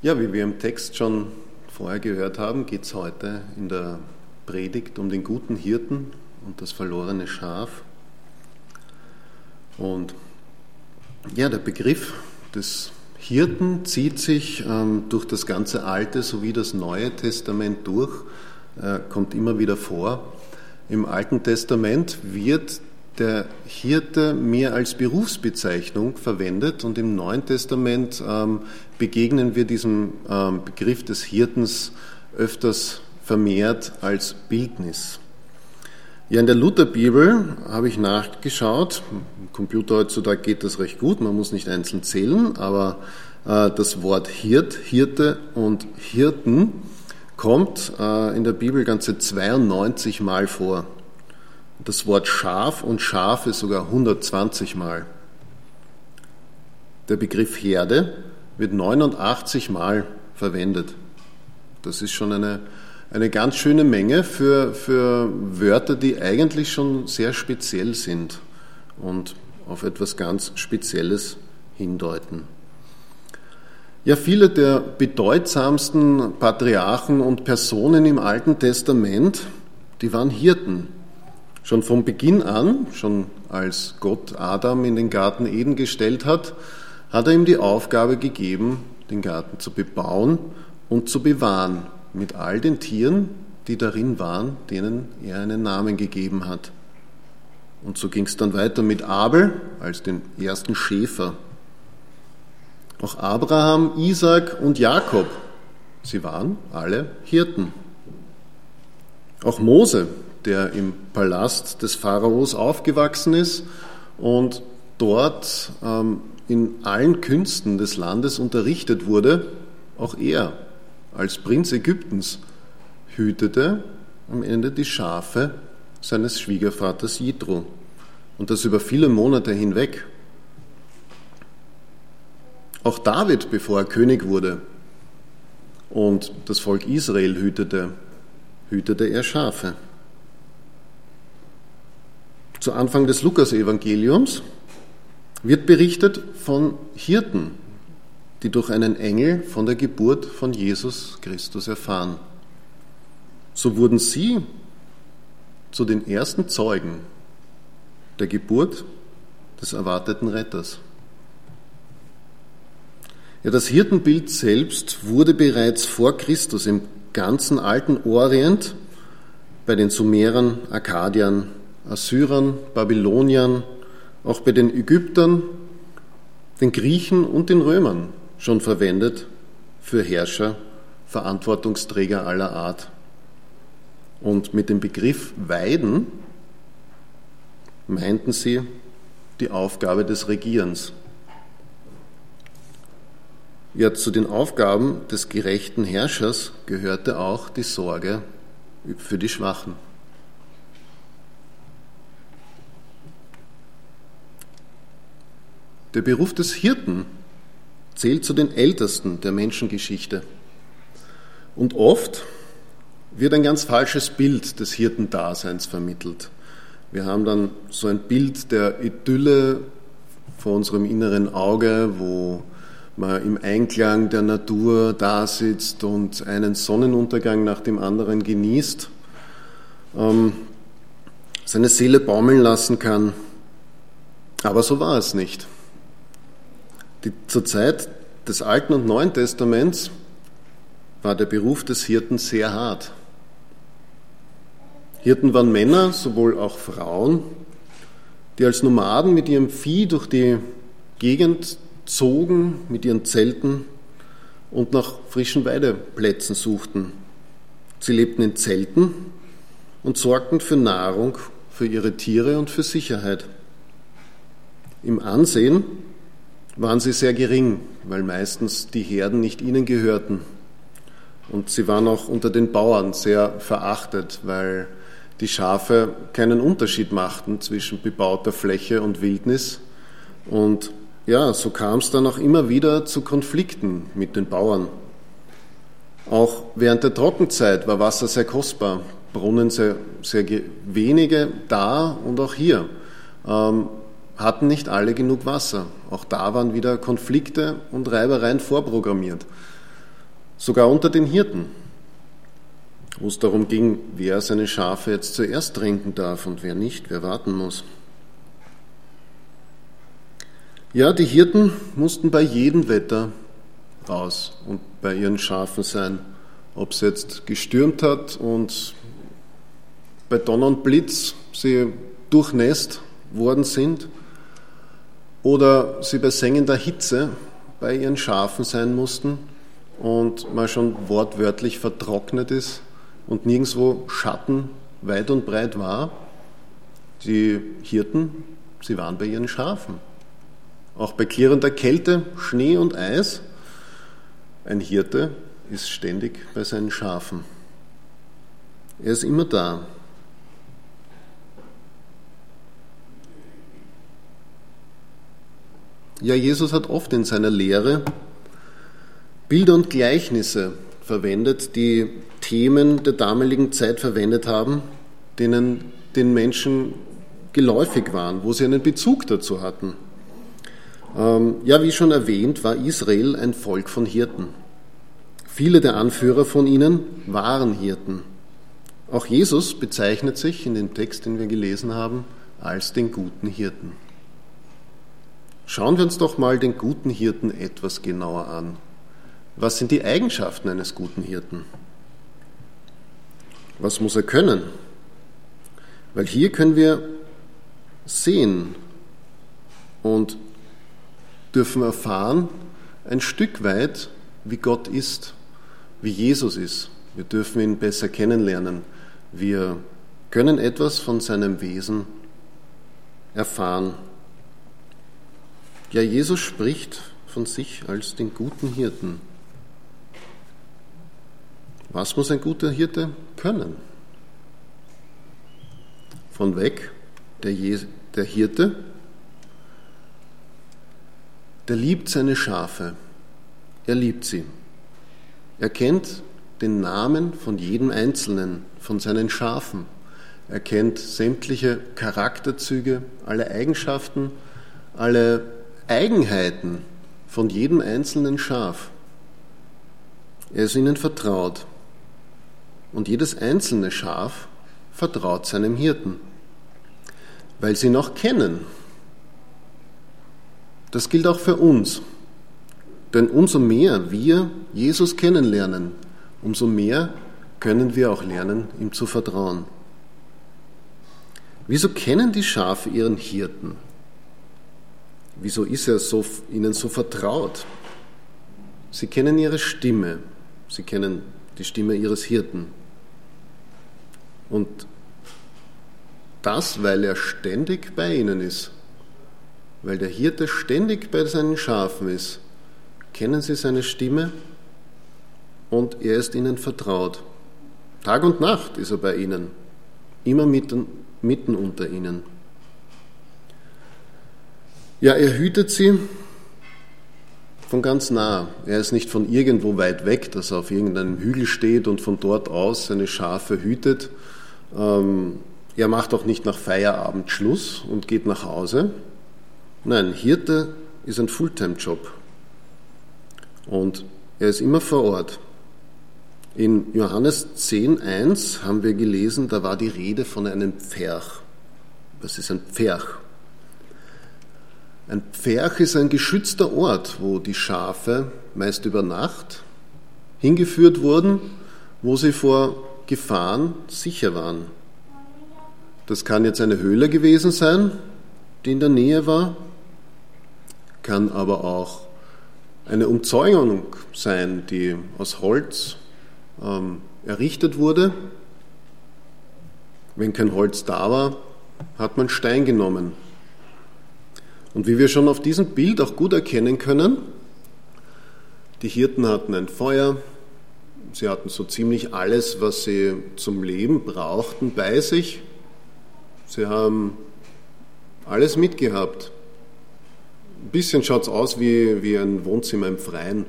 Ja, wie wir im Text schon vorher gehört haben, geht es heute in der Predigt um den guten Hirten und das verlorene Schaf. Und ja, der Begriff des Hirten zieht sich ähm, durch das ganze Alte sowie das Neue Testament durch, äh, kommt immer wieder vor. Im Alten Testament wird der Hirte mehr als Berufsbezeichnung verwendet und im Neuen Testament ähm, begegnen wir diesem ähm, Begriff des Hirtens öfters vermehrt als Bildnis. Ja, in der Lutherbibel habe ich nachgeschaut. Im Computer heutzutage geht das recht gut, man muss nicht einzeln zählen, aber äh, das Wort Hirt, Hirte und Hirten kommt äh, in der Bibel ganze 92 Mal vor. Das Wort Schaf und Schafe sogar 120 Mal. Der Begriff Herde wird 89 Mal verwendet. Das ist schon eine, eine ganz schöne Menge für, für Wörter, die eigentlich schon sehr speziell sind und auf etwas ganz Spezielles hindeuten. Ja, viele der bedeutsamsten Patriarchen und Personen im Alten Testament, die waren Hirten. Schon von Beginn an, schon als Gott Adam in den Garten Eden gestellt hat, hat er ihm die Aufgabe gegeben, den Garten zu bebauen und zu bewahren mit all den Tieren, die darin waren, denen er einen Namen gegeben hat. Und so ging es dann weiter mit Abel als den ersten Schäfer. Auch Abraham, Isaac und Jakob, sie waren alle Hirten. Auch Mose, der im Palast des Pharaos aufgewachsen ist und dort ähm, in allen Künsten des Landes unterrichtet wurde, auch er als Prinz Ägyptens hütete am Ende die Schafe seines Schwiegervaters Jitro und das über viele Monate hinweg. Auch David, bevor er König wurde und das Volk Israel hütete, hütete er Schafe zu Anfang des Lukasevangeliums wird berichtet von Hirten, die durch einen Engel von der Geburt von Jesus Christus erfahren. So wurden sie zu den ersten Zeugen der Geburt des erwarteten Retters. Ja, das Hirtenbild selbst wurde bereits vor Christus im ganzen alten Orient bei den Sumerern, Akkadiern Assyrern, Babyloniern, auch bei den Ägyptern, den Griechen und den Römern schon verwendet für Herrscher, Verantwortungsträger aller Art. Und mit dem Begriff Weiden meinten sie die Aufgabe des Regierens. Ja, zu den Aufgaben des gerechten Herrschers gehörte auch die Sorge für die Schwachen. Der Beruf des Hirten zählt zu den ältesten der Menschengeschichte. Und oft wird ein ganz falsches Bild des Hirtendaseins vermittelt. Wir haben dann so ein Bild der Idylle vor unserem inneren Auge, wo man im Einklang der Natur da sitzt und einen Sonnenuntergang nach dem anderen genießt, ähm, seine Seele baumeln lassen kann. Aber so war es nicht. Die, zur Zeit des Alten und Neuen Testaments war der Beruf des Hirten sehr hart. Hirten waren Männer, sowohl auch Frauen, die als Nomaden mit ihrem Vieh durch die Gegend zogen, mit ihren Zelten und nach frischen Weideplätzen suchten. Sie lebten in Zelten und sorgten für Nahrung, für ihre Tiere und für Sicherheit. Im Ansehen waren sie sehr gering, weil meistens die Herden nicht ihnen gehörten. Und sie waren auch unter den Bauern sehr verachtet, weil die Schafe keinen Unterschied machten zwischen bebauter Fläche und Wildnis. Und ja, so kam es dann auch immer wieder zu Konflikten mit den Bauern. Auch während der Trockenzeit war Wasser sehr kostbar, Brunnen sehr, sehr wenige da und auch hier. Ähm, hatten nicht alle genug Wasser. Auch da waren wieder Konflikte und Reibereien vorprogrammiert. sogar unter den Hirten, wo es darum ging, wer seine Schafe jetzt zuerst tränken darf und wer nicht, wer warten muss. Ja, die Hirten mussten bei jedem Wetter raus und bei ihren Schafen sein. Ob es jetzt gestürmt hat und bei Donner und Blitz sie durchnässt worden sind oder sie bei sengender Hitze bei ihren Schafen sein mussten und mal schon wortwörtlich vertrocknet ist und nirgendwo Schatten weit und breit war. Die Hirten, sie waren bei ihren Schafen. Auch bei klirrender Kälte, Schnee und Eis. Ein Hirte ist ständig bei seinen Schafen. Er ist immer da. Ja, Jesus hat oft in seiner Lehre Bilder und Gleichnisse verwendet, die Themen der damaligen Zeit verwendet haben, denen den Menschen geläufig waren, wo sie einen Bezug dazu hatten. Ähm, ja, wie schon erwähnt, war Israel ein Volk von Hirten. Viele der Anführer von ihnen waren Hirten. Auch Jesus bezeichnet sich in dem Text, den wir gelesen haben, als den guten Hirten. Schauen wir uns doch mal den guten Hirten etwas genauer an. Was sind die Eigenschaften eines guten Hirten? Was muss er können? Weil hier können wir sehen und dürfen erfahren ein Stück weit, wie Gott ist, wie Jesus ist. Wir dürfen ihn besser kennenlernen. Wir können etwas von seinem Wesen erfahren. Ja, Jesus spricht von sich als den guten Hirten. Was muss ein guter Hirte können? Von weg, der, Je der Hirte, der liebt seine Schafe. Er liebt sie. Er kennt den Namen von jedem Einzelnen, von seinen Schafen. Er kennt sämtliche Charakterzüge, alle Eigenschaften, alle Eigenheiten von jedem einzelnen Schaf. Er ist ihnen vertraut. Und jedes einzelne Schaf vertraut seinem Hirten, weil sie noch kennen. Das gilt auch für uns. Denn umso mehr wir Jesus kennenlernen, umso mehr können wir auch lernen, ihm zu vertrauen. Wieso kennen die Schafe ihren Hirten? Wieso ist er so, ihnen so vertraut? Sie kennen ihre Stimme, sie kennen die Stimme ihres Hirten. Und das, weil er ständig bei ihnen ist, weil der Hirte ständig bei seinen Schafen ist, kennen sie seine Stimme und er ist ihnen vertraut. Tag und Nacht ist er bei ihnen, immer mitten, mitten unter ihnen. Ja, er hütet sie von ganz nah. Er ist nicht von irgendwo weit weg, dass er auf irgendeinem Hügel steht und von dort aus seine Schafe hütet. Ähm, er macht auch nicht nach Feierabend Schluss und geht nach Hause. Nein, Hirte ist ein Fulltime-Job. Und er ist immer vor Ort. In Johannes 10.1 haben wir gelesen, da war die Rede von einem Pferch. Was ist ein Pferch? Ein Pferch ist ein geschützter Ort, wo die Schafe meist über Nacht hingeführt wurden, wo sie vor Gefahren sicher waren. Das kann jetzt eine Höhle gewesen sein, die in der Nähe war, kann aber auch eine Umzäunung sein, die aus Holz ähm, errichtet wurde. Wenn kein Holz da war, hat man Stein genommen und wie wir schon auf diesem Bild auch gut erkennen können, die Hirten hatten ein Feuer, sie hatten so ziemlich alles, was sie zum Leben brauchten, bei sich. Sie haben alles mitgehabt. Ein bisschen schaut es aus wie, wie ein Wohnzimmer im Freien,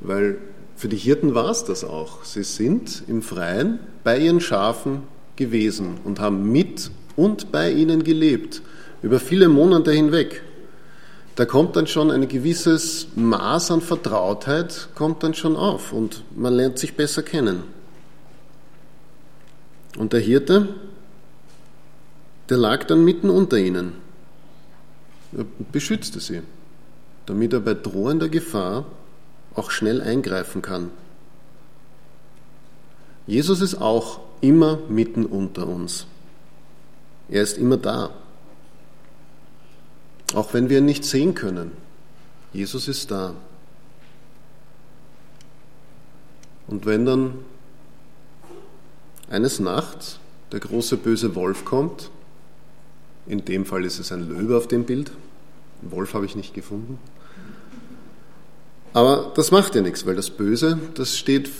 weil für die Hirten war es das auch. Sie sind im Freien bei ihren Schafen gewesen und haben mit und bei ihnen gelebt, über viele Monate hinweg. Da kommt dann schon ein gewisses Maß an Vertrautheit, kommt dann schon auf und man lernt sich besser kennen. Und der Hirte, der lag dann mitten unter ihnen. Er beschützte sie, damit er bei drohender Gefahr auch schnell eingreifen kann. Jesus ist auch immer mitten unter uns. Er ist immer da. Auch wenn wir ihn nicht sehen können. Jesus ist da. Und wenn dann eines Nachts der große böse Wolf kommt, in dem Fall ist es ein Löwe auf dem Bild, einen Wolf habe ich nicht gefunden, aber das macht ja nichts, weil das Böse, das steht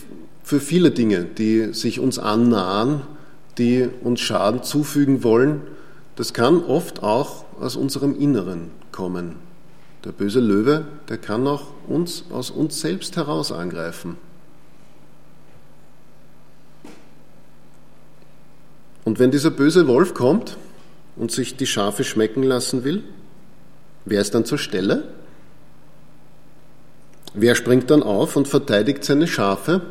für viele Dinge, die sich uns annahen, die uns Schaden zufügen wollen. Das kann oft auch aus unserem Inneren kommen. Der böse Löwe, der kann auch uns aus uns selbst heraus angreifen. Und wenn dieser böse Wolf kommt und sich die Schafe schmecken lassen will, wer ist dann zur Stelle? Wer springt dann auf und verteidigt seine Schafe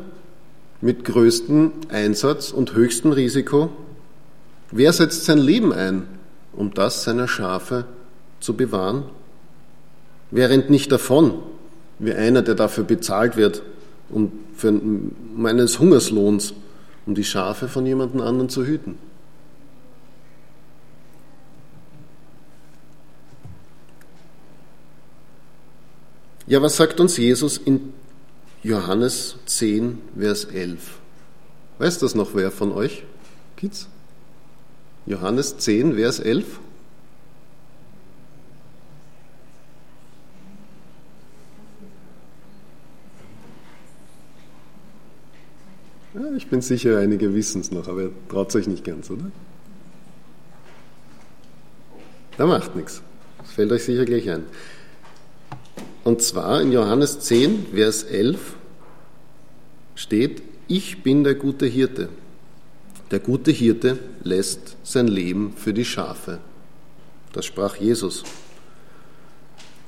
mit größtem Einsatz und höchstem Risiko? Wer setzt sein Leben ein, um das seiner Schafe zu bewahren? Wer rennt nicht davon, wie einer, der dafür bezahlt wird, um, für, um eines Hungerslohns, um die Schafe von jemandem anderen zu hüten? Ja, was sagt uns Jesus in Johannes 10, Vers 11? Weiß das noch wer von euch? Kids? Johannes 10, Vers 11? Ja, ich bin sicher, einige wissen es noch, aber traut euch nicht ganz, oder? Da macht nichts. Das fällt euch sicher gleich ein. Und zwar in Johannes 10, Vers 11 steht, ich bin der gute Hirte. Der gute Hirte lässt sein Leben für die Schafe. Das sprach Jesus.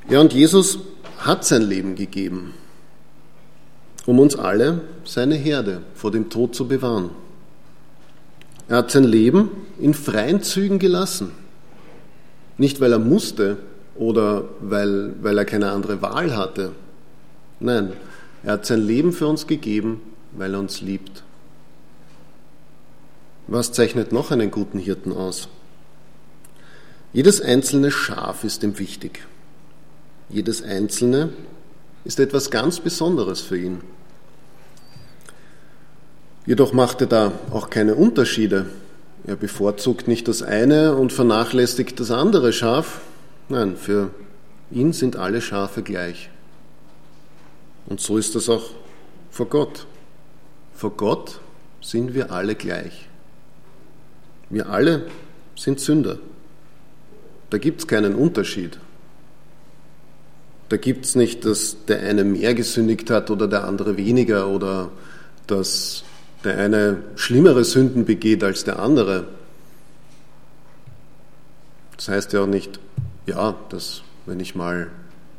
Ja, und Jesus hat sein Leben gegeben, um uns alle, seine Herde, vor dem Tod zu bewahren. Er hat sein Leben in freien Zügen gelassen. Nicht, weil er musste, oder weil, weil er keine andere Wahl hatte. Nein, er hat sein Leben für uns gegeben, weil er uns liebt. Was zeichnet noch einen guten Hirten aus? Jedes einzelne Schaf ist ihm wichtig. Jedes einzelne ist etwas ganz Besonderes für ihn. Jedoch macht er da auch keine Unterschiede. Er bevorzugt nicht das eine und vernachlässigt das andere Schaf, Nein, für ihn sind alle Schafe gleich. Und so ist das auch vor Gott. Vor Gott sind wir alle gleich. Wir alle sind Sünder. Da gibt es keinen Unterschied. Da gibt es nicht, dass der eine mehr gesündigt hat oder der andere weniger oder dass der eine schlimmere Sünden begeht als der andere. Das heißt ja auch nicht, ja, dass wenn ich mal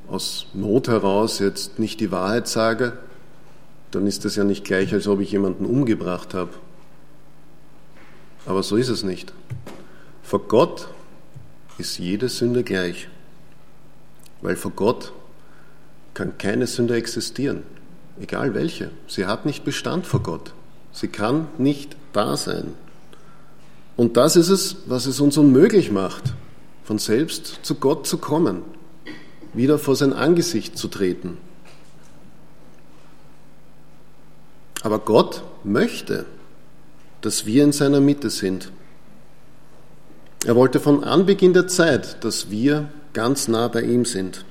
aus Not heraus jetzt nicht die Wahrheit sage, dann ist das ja nicht gleich, als ob ich jemanden umgebracht habe. Aber so ist es nicht. Vor Gott ist jede Sünde gleich, weil vor Gott kann keine Sünde existieren, egal welche. Sie hat nicht Bestand vor Gott. Sie kann nicht da sein. Und das ist es, was es uns unmöglich macht, von selbst zu Gott zu kommen, wieder vor sein Angesicht zu treten. Aber Gott möchte, dass wir in seiner Mitte sind. Er wollte von Anbeginn der Zeit, dass wir ganz nah bei ihm sind.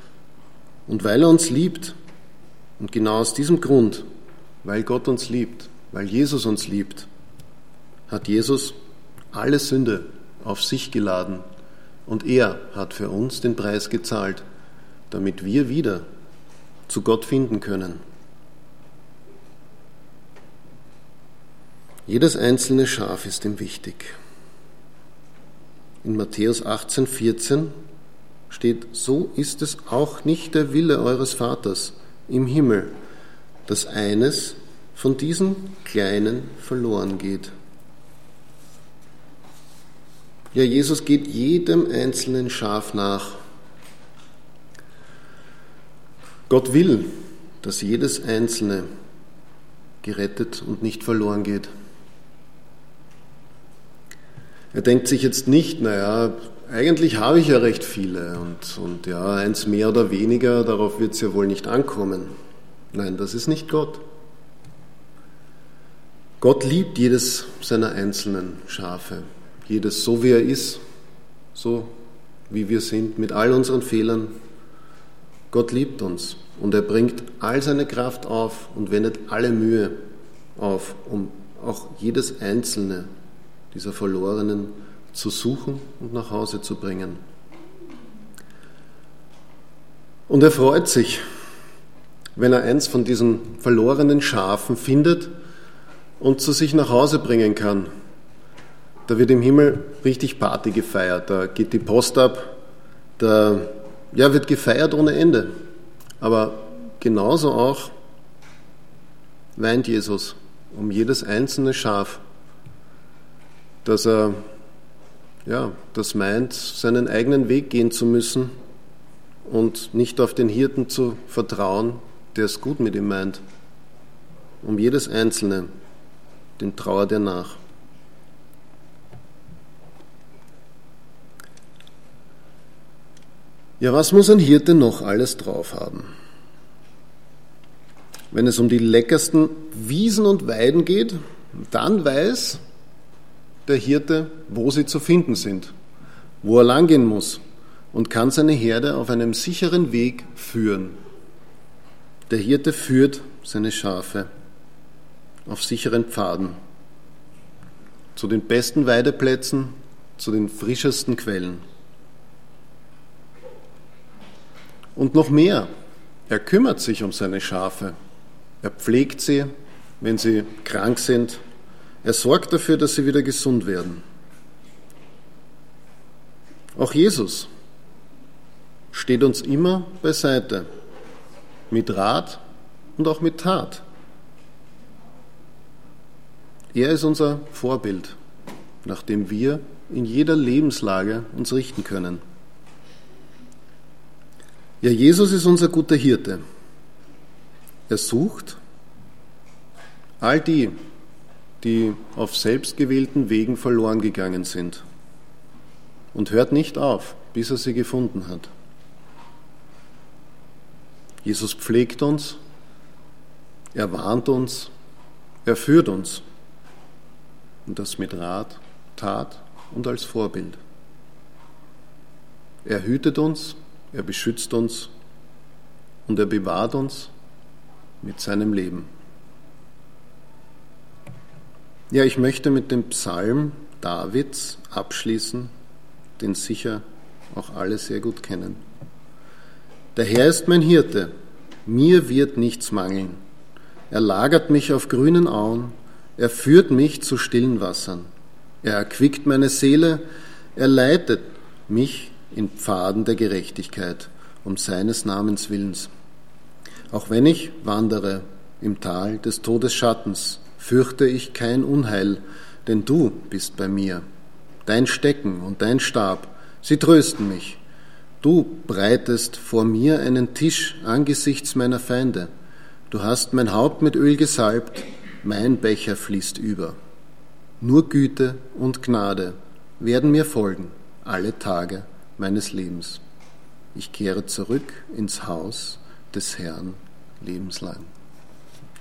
Und weil er uns liebt, und genau aus diesem Grund, weil Gott uns liebt, weil Jesus uns liebt, hat Jesus alle Sünde auf sich geladen und er hat für uns den Preis gezahlt, damit wir wieder zu Gott finden können. Jedes einzelne Schaf ist ihm wichtig. In Matthäus 18, 14 steht, so ist es auch nicht der Wille eures Vaters im Himmel, dass eines von diesen Kleinen verloren geht. Ja, Jesus geht jedem einzelnen Schaf nach. Gott will, dass jedes einzelne gerettet und nicht verloren geht. Er denkt sich jetzt nicht, naja, eigentlich habe ich ja recht viele und, und ja, eins mehr oder weniger, darauf wird es ja wohl nicht ankommen. Nein, das ist nicht Gott. Gott liebt jedes seiner einzelnen Schafe, jedes so wie er ist, so wie wir sind, mit all unseren Fehlern. Gott liebt uns und er bringt all seine Kraft auf und wendet alle Mühe auf, um auch jedes einzelne dieser Verlorenen zu suchen und nach Hause zu bringen. Und er freut sich, wenn er eins von diesen verlorenen Schafen findet und zu sich nach Hause bringen kann. Da wird im Himmel richtig Party gefeiert, da geht die Post ab, da ja, wird gefeiert ohne Ende. Aber genauso auch weint Jesus um jedes einzelne Schaf, dass er ja, das meint, seinen eigenen Weg gehen zu müssen und nicht auf den Hirten zu vertrauen, der es gut mit ihm meint. Um jedes Einzelne, den trauert er nach. Ja, was muss ein Hirte noch alles drauf haben? Wenn es um die leckersten Wiesen und Weiden geht, dann weiß der Hirte, wo sie zu finden sind, wo er langgehen muss und kann seine Herde auf einem sicheren Weg führen. Der Hirte führt seine Schafe auf sicheren Pfaden zu den besten Weideplätzen, zu den frischesten Quellen. Und noch mehr, er kümmert sich um seine Schafe. Er pflegt sie, wenn sie krank sind, er sorgt dafür, dass sie wieder gesund werden. Auch Jesus steht uns immer beiseite, mit Rat und auch mit Tat. Er ist unser Vorbild, nach dem wir in jeder Lebenslage uns richten können. Ja, Jesus ist unser guter Hirte. Er sucht all die, die auf selbstgewählten Wegen verloren gegangen sind. Und hört nicht auf, bis er sie gefunden hat. Jesus pflegt uns, er warnt uns, er führt uns. Und das mit Rat, Tat und als Vorbild. Er hütet uns, er beschützt uns und er bewahrt uns mit seinem Leben. Ja, ich möchte mit dem Psalm Davids abschließen, den sicher auch alle sehr gut kennen. Der Herr ist mein Hirte, mir wird nichts mangeln. Er lagert mich auf grünen Auen, er führt mich zu stillen Wassern. Er erquickt meine Seele, er leitet mich in Pfaden der Gerechtigkeit, um seines Namens willens. Auch wenn ich wandere im Tal des Todesschattens, fürchte ich kein Unheil, denn du bist bei mir. Dein Stecken und dein Stab, sie trösten mich. Du breitest vor mir einen Tisch angesichts meiner Feinde. Du hast mein Haupt mit Öl gesalbt, mein Becher fließt über. Nur Güte und Gnade werden mir folgen alle Tage meines Lebens. Ich kehre zurück ins Haus des Herrn lebenslang.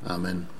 Amen.